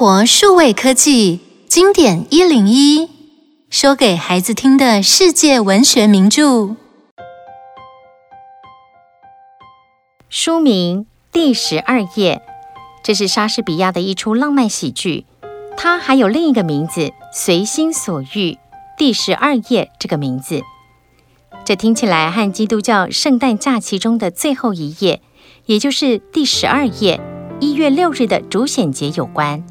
活数位科技经典一零一，说给孩子听的世界文学名著。书名《第十二页》，这是莎士比亚的一出浪漫喜剧。它还有另一个名字，《随心所欲第十二页》这个名字。这听起来和基督教圣诞假期中的最后一页，也就是第十二页，一月六日的主显节有关。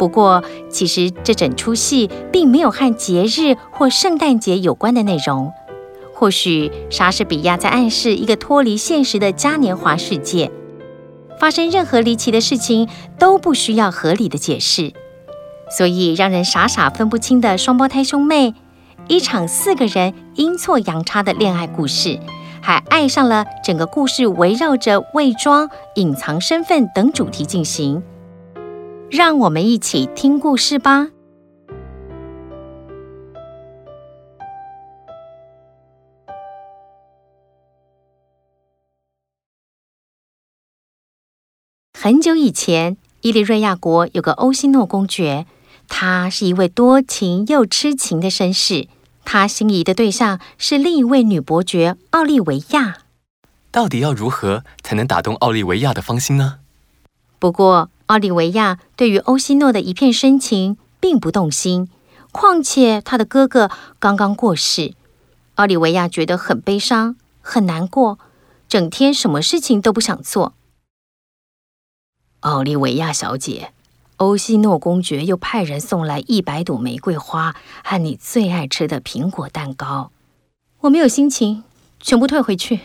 不过，其实这整出戏并没有和节日或圣诞节有关的内容。或许莎士比亚在暗示一个脱离现实的嘉年华世界，发生任何离奇的事情都不需要合理的解释。所以，让人傻傻分不清的双胞胎兄妹。一场四个人阴错阳差的恋爱故事，还爱上了整个故事围绕着伪装、隐藏身份等主题进行。让我们一起听故事吧。很久以前，伊利瑞亚国有个欧西诺公爵，他是一位多情又痴情的绅士。他心仪的对象是另一位女伯爵奥利维亚。到底要如何才能打动奥利维亚的芳心呢？不过，奥利维亚对于欧西诺的一片深情并不动心。况且，他的哥哥刚刚过世，奥利维亚觉得很悲伤、很难过，整天什么事情都不想做。奥利维亚小姐。欧西诺公爵又派人送来一百朵玫瑰花和你最爱吃的苹果蛋糕。我没有心情，全部退回去。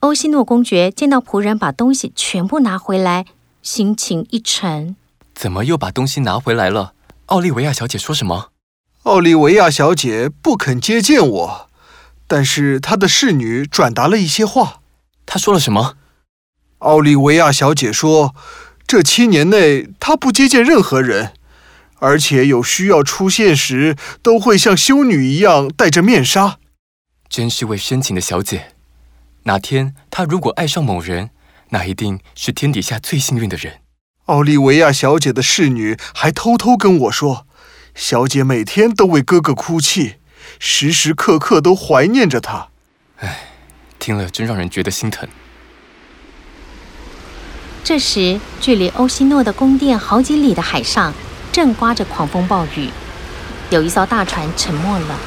欧西诺公爵见到仆人把东西全部拿回来，心情一沉。怎么又把东西拿回来了？奥利维亚小姐说什么？奥利维亚小姐不肯接见我，但是她的侍女转达了一些话。她说了什么？奥利维亚小姐说。这七年内，她不接见任何人，而且有需要出现时，都会像修女一样戴着面纱。真是位深情的小姐。哪天她如果爱上某人，那一定是天底下最幸运的人。奥利维亚小姐的侍女还偷偷跟我说，小姐每天都为哥哥哭泣，时时刻刻都怀念着他。唉，听了真让人觉得心疼。这时，距离欧西诺的宫殿好几里的海上，正刮着狂风暴雨。有一艘大船沉没了，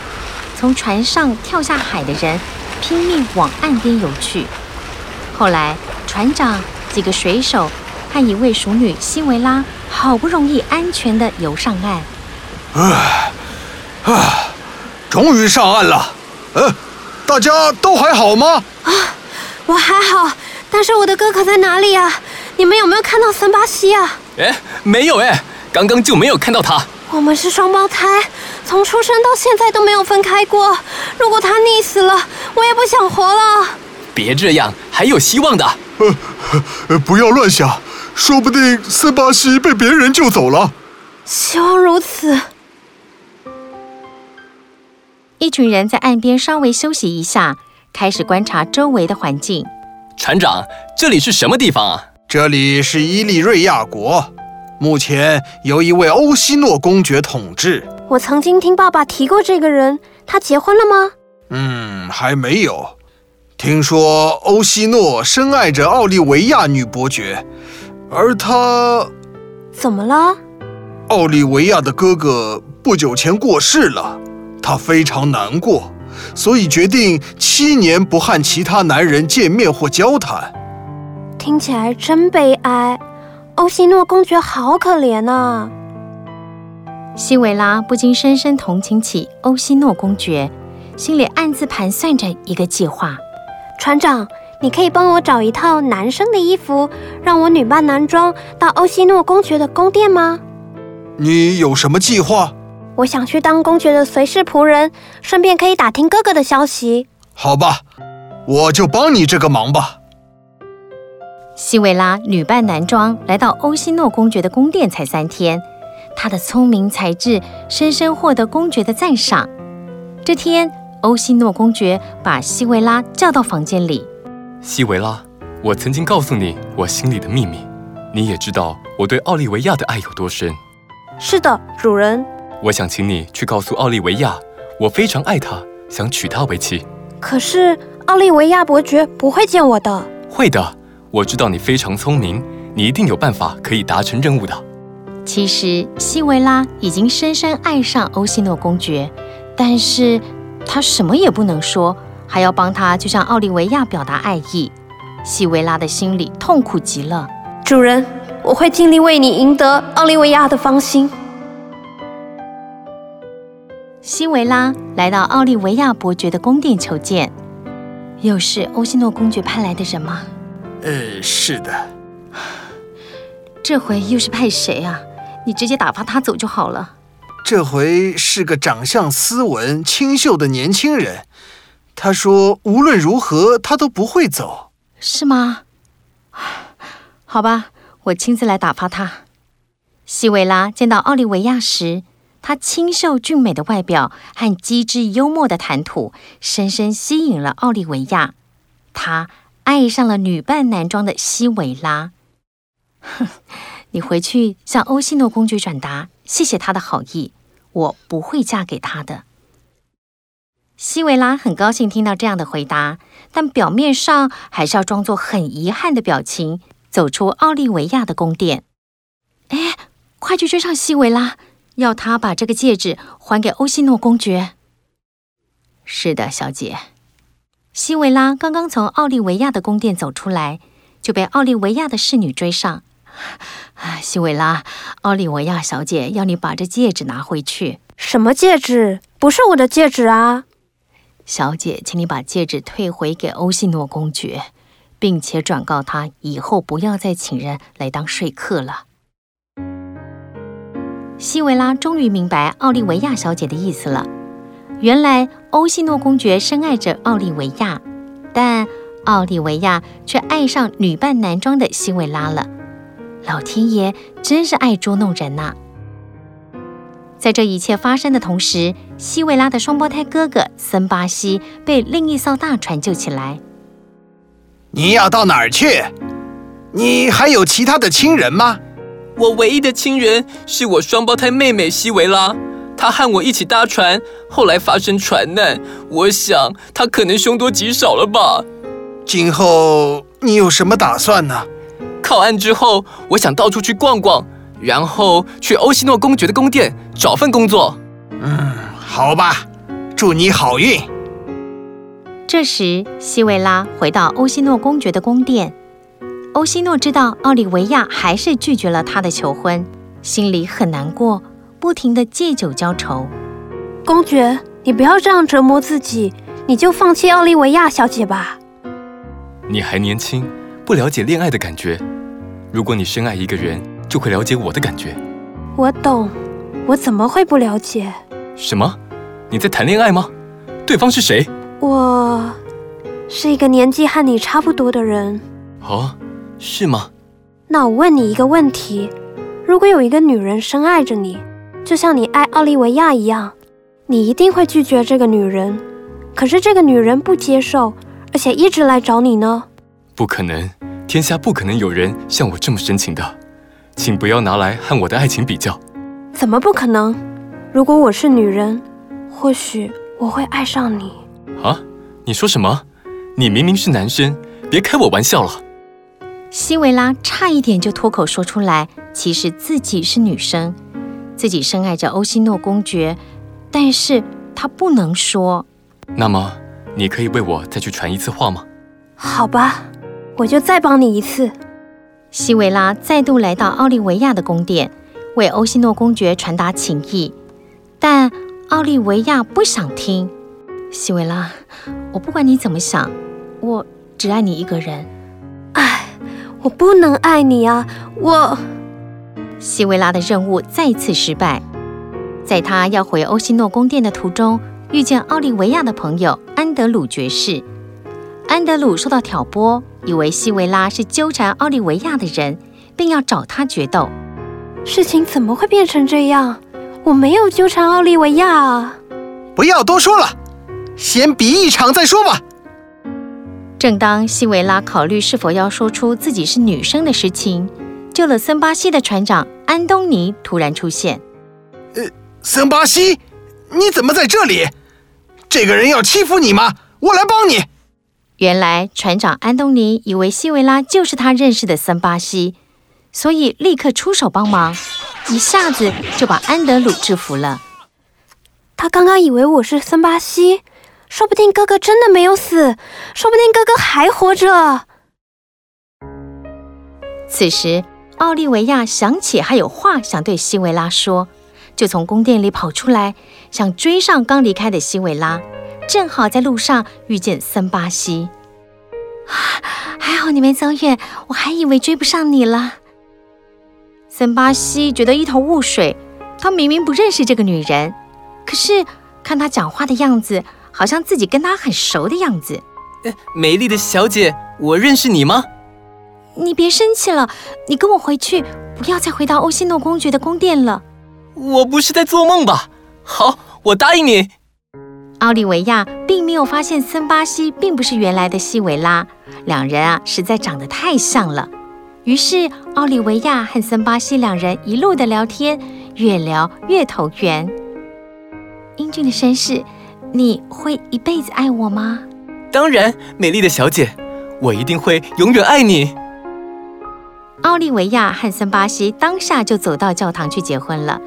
从船上跳下海的人拼命往岸边游去。后来，船长、几个水手和一位熟女西维拉好不容易安全地游上岸。啊啊！终于上岸了。嗯，大家都还好吗？啊，我还好，但是我的哥哥在哪里啊？你们有没有看到森巴西啊？哎，没有哎，刚刚就没有看到他。我们是双胞胎，从出生到现在都没有分开过。如果他溺死了，我也不想活了。别这样，还有希望的。呃，呃，不要乱想，说不定森巴西被别人救走了。希望如此。一群人在岸边稍微休息一下，开始观察周围的环境。船长，这里是什么地方啊？这里是伊利瑞亚国，目前由一位欧西诺公爵统治。我曾经听爸爸提过这个人，他结婚了吗？嗯，还没有。听说欧西诺深爱着奥利维亚女伯爵，而他怎么了？奥利维亚的哥哥不久前过世了，他非常难过，所以决定七年不和其他男人见面或交谈。听起来真悲哀，欧西诺公爵好可怜啊！西维拉不禁深深同情起欧西诺公爵，心里暗自盘算着一个计划。船长，你可以帮我找一套男生的衣服，让我女扮男装到欧西诺公爵的宫殿吗？你有什么计划？我想去当公爵的随侍仆人，顺便可以打听哥哥的消息。好吧，我就帮你这个忙吧。西维拉女扮男装来到欧西诺公爵的宫殿才三天，她的聪明才智深深获得公爵的赞赏。这天，欧西诺公爵把西维拉叫到房间里。西维拉，我曾经告诉你我心里的秘密，你也知道我对奥利维亚的爱有多深。是的，主人。我想请你去告诉奥利维亚，我非常爱她，想娶她为妻。可是奥利维亚伯爵不会见我的。会的，我知道你非常聪明，你一定有办法可以达成任务的。其实西维拉已经深深爱上欧西诺公爵，但是他什么也不能说，还要帮他就向奥利维亚表达爱意。西维拉的心里痛苦极了。主人，我会尽力为你赢得奥利维亚的芳心。西维拉来到奥利维亚伯爵的宫殿求见，又是欧西诺公爵派来的人吗？呃，是的。这回又是派谁啊？你直接打发他走就好了。这回是个长相斯文、清秀的年轻人。他说无论如何他都不会走。是吗？好吧，我亲自来打发他。西维拉见到奥利维亚时，她清秀俊美的外表和机智幽默的谈吐，深深吸引了奥利维亚。他爱上了女扮男装的西维拉。哼，你回去向欧西诺公爵转达，谢谢他的好意。我不会嫁给他的。西维拉很高兴听到这样的回答，但表面上还是要装作很遗憾的表情，走出奥利维亚的宫殿。哎，快去追上西维拉！要他把这个戒指还给欧西诺公爵。是的，小姐。西维拉刚刚从奥利维亚的宫殿走出来，就被奥利维亚的侍女追上。西维拉，奥利维亚小姐要你把这戒指拿回去。什么戒指？不是我的戒指啊！小姐，请你把戒指退回给欧西诺公爵，并且转告他以后不要再请人来当说客了。西维拉终于明白奥利维亚小姐的意思了。原来欧西诺公爵深爱着奥利维亚，但奥利维亚却爱上女扮男装的西维拉了。老天爷真是爱捉弄人呐、啊！在这一切发生的同时，西维拉的双胞胎哥哥森巴西被另一艘大船救起来。你要到哪儿去？你还有其他的亲人吗？我唯一的亲人是我双胞胎妹妹西维拉，她和我一起搭船，后来发生船难。我想她可能凶多吉少了吧。今后你有什么打算呢？考案之后，我想到处去逛逛，然后去欧西诺公爵的宫殿找份工作。嗯，好吧，祝你好运。这时，西维拉回到欧西诺公爵的宫殿。欧西诺知道奥利维亚还是拒绝了他的求婚，心里很难过，不停地借酒浇愁。公爵，你不要这样折磨自己，你就放弃奥利维亚小姐吧。你还年轻，不了解恋爱的感觉。如果你深爱一个人，就会了解我的感觉。我懂，我怎么会不了解？什么？你在谈恋爱吗？对方是谁？我是一个年纪和你差不多的人。哦。是吗？那我问你一个问题：如果有一个女人深爱着你，就像你爱奥利维亚一样，你一定会拒绝这个女人。可是这个女人不接受，而且一直来找你呢？不可能，天下不可能有人像我这么深情的，请不要拿来和我的爱情比较。怎么不可能？如果我是女人，或许我会爱上你。啊？你说什么？你明明是男生，别开我玩笑了。西维拉差一点就脱口说出来，其实自己是女生，自己深爱着欧西诺公爵，但是她不能说。那么，你可以为我再去传一次话吗？好吧，我就再帮你一次。西维拉再度来到奥利维亚的宫殿，为欧西诺公爵传达情意，但奥利维亚不想听。西维拉，我不管你怎么想，我只爱你一个人。唉我不能爱你啊！我西维拉的任务再次失败。在他要回欧西诺宫殿的途中，遇见奥利维亚的朋友安德鲁爵士。安德鲁受到挑拨，以为西维拉是纠缠奥利维亚的人，并要找他决斗。事情怎么会变成这样？我没有纠缠奥利维亚啊！不要多说了，先比一场再说吧。正当西维拉考虑是否要说出自己是女生的事情，救了森巴西的船长安东尼突然出现。呃，森巴西，你怎么在这里？这个人要欺负你吗？我来帮你。原来船长安东尼以为西维拉就是他认识的森巴西，所以立刻出手帮忙，一下子就把安德鲁制服了。他刚刚以为我是森巴西，说不定哥哥真的没有死，说不定哥哥还活着。此时，奥利维亚想起还有话想对西维拉说，就从宫殿里跑出来，想追上刚离开的西维拉。正好在路上遇见森巴西，还好你没走远，我还以为追不上你了。森巴西觉得一头雾水，他明明不认识这个女人，可是看她讲话的样子，好像自己跟她很熟的样子。美丽的小姐，我认识你吗？你别生气了，你跟我回去，不要再回到欧西诺公爵的宫殿了。我不是在做梦吧？好，我答应你。奥利维亚并没有发现森巴西并不是原来的西维拉，两人啊实在长得太像了。于是奥利维亚和森巴西两人一路的聊天，越聊越投缘。英俊的绅士，你会一辈子爱我吗？当然，美丽的小姐，我一定会永远爱你。奥利维亚和森巴西当下就走到教堂去结婚了。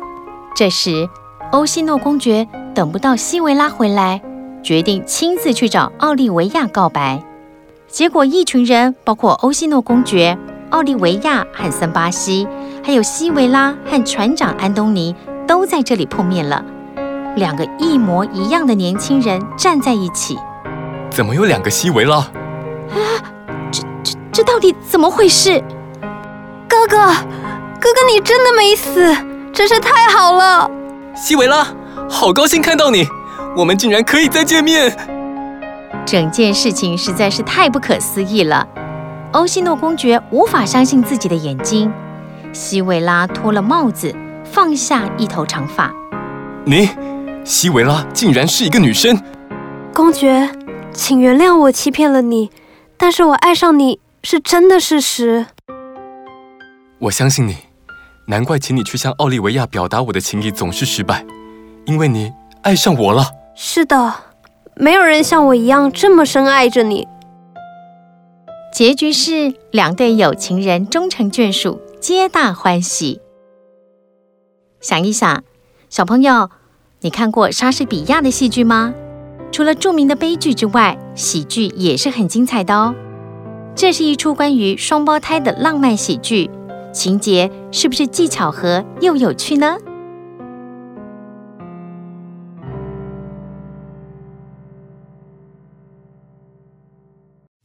这时，欧西诺公爵等不到西维拉回来，决定亲自去找奥利维亚告白。结果，一群人，包括欧西诺公爵、奥利维亚和森巴西，还有西维拉和船长安东尼，都在这里碰面了。两个一模一样的年轻人站在一起。怎么有两个西维拉？啊，这这这到底怎么回事？哥哥，哥哥，你真的没死，真是太好了。西维拉，好高兴看到你，我们竟然可以再见面。整件事情实在是太不可思议了，欧西诺公爵无法相信自己的眼睛。西维拉脱了帽子，放下一头长发。你，西维拉竟然是一个女生。公爵，请原谅我欺骗了你，但是我爱上你是真的事实。我相信你。难怪请你去向奥利维亚表达我的情谊总是失败，因为你爱上我了。是的，没有人像我一样这么深爱着你。结局是两对有情人终成眷属，皆大欢喜。想一想，小朋友，你看过莎士比亚的戏剧吗？除了著名的悲剧之外，喜剧也是很精彩的哦。这是一出关于双胞胎的浪漫喜剧。情节是不是既巧合又有趣呢？